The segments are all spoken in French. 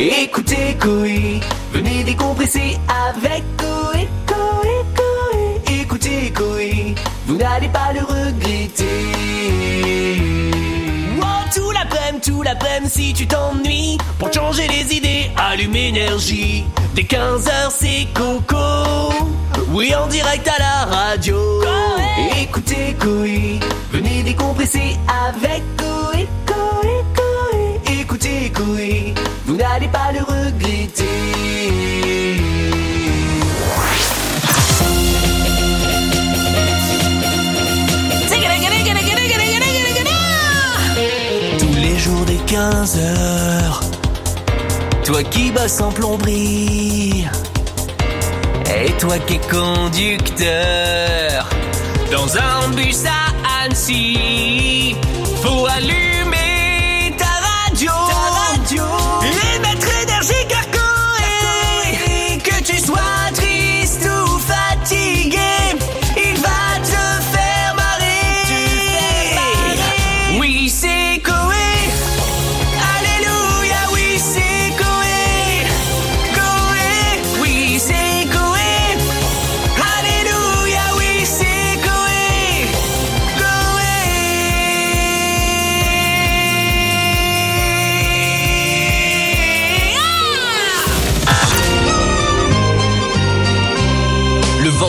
Écoutez Coé, venez décompresser avec Coé, Coé, Coé. Écoutez Coé, vous n'allez pas le regretter. Oh, tout l'après-midi, tout l'après-midi, si tu t'ennuies, pour changer les idées, allume énergie. Dès 15h, c'est Coco. Oui, en direct à la radio. Écoutez Coé, pas le regretter. Tous les jours des 15 heures, toi qui bosses en plomberie, et toi qui es conducteur, dans un bus à Annecy,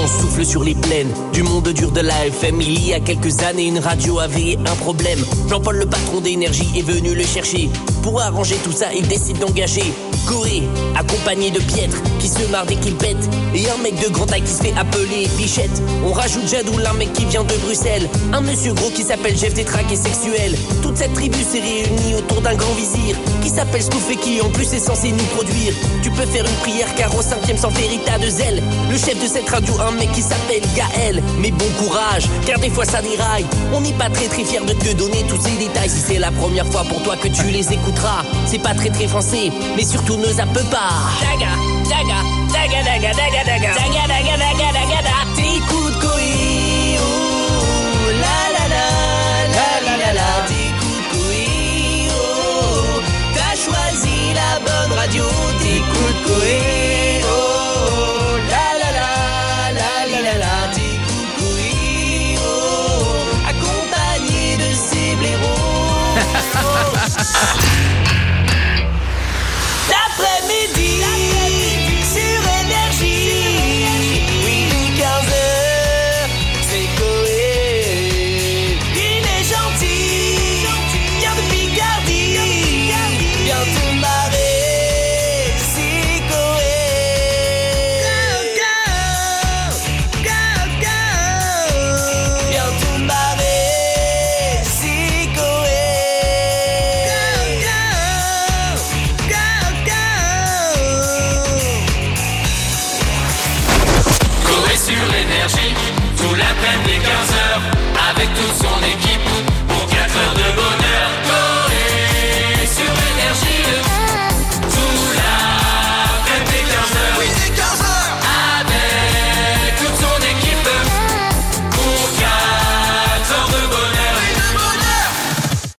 souffle sur les plaines du monde dur de la FM. Il y a quelques années, une radio avait un problème. Jean-Paul, le patron d'énergie, est venu le chercher. Pour arranger tout ça, il décide d'engager Corée, accompagné de Pietre, qui se marre dès qu'il pète. Et un mec de grande taille qui se fait appeler Bichette. On rajoute Jadoul, un mec qui vient de Bruxelles. Un monsieur gros qui s'appelle Jeff Détraqué sexuel. Toute cette tribu s'est réunie autour d'un grand vizir qui s'appelle Stouff et qui en plus est censé nous produire. Tu peux faire une prière car au cinquième sans vérita de zèle. Le chef de cette radio, un mec qui s'appelle Gaël. Mais bon courage, car des fois ça déraille. On n'est pas très très fiers de te donner tous ces détails. Si c'est la première fois pour toi que tu les écouteras, c'est pas très très français, mais surtout ne zappe pas. Daga, daga, daga, daga, daga, daga, daga, daga, daga, daga, daga. T'écoutes Koé,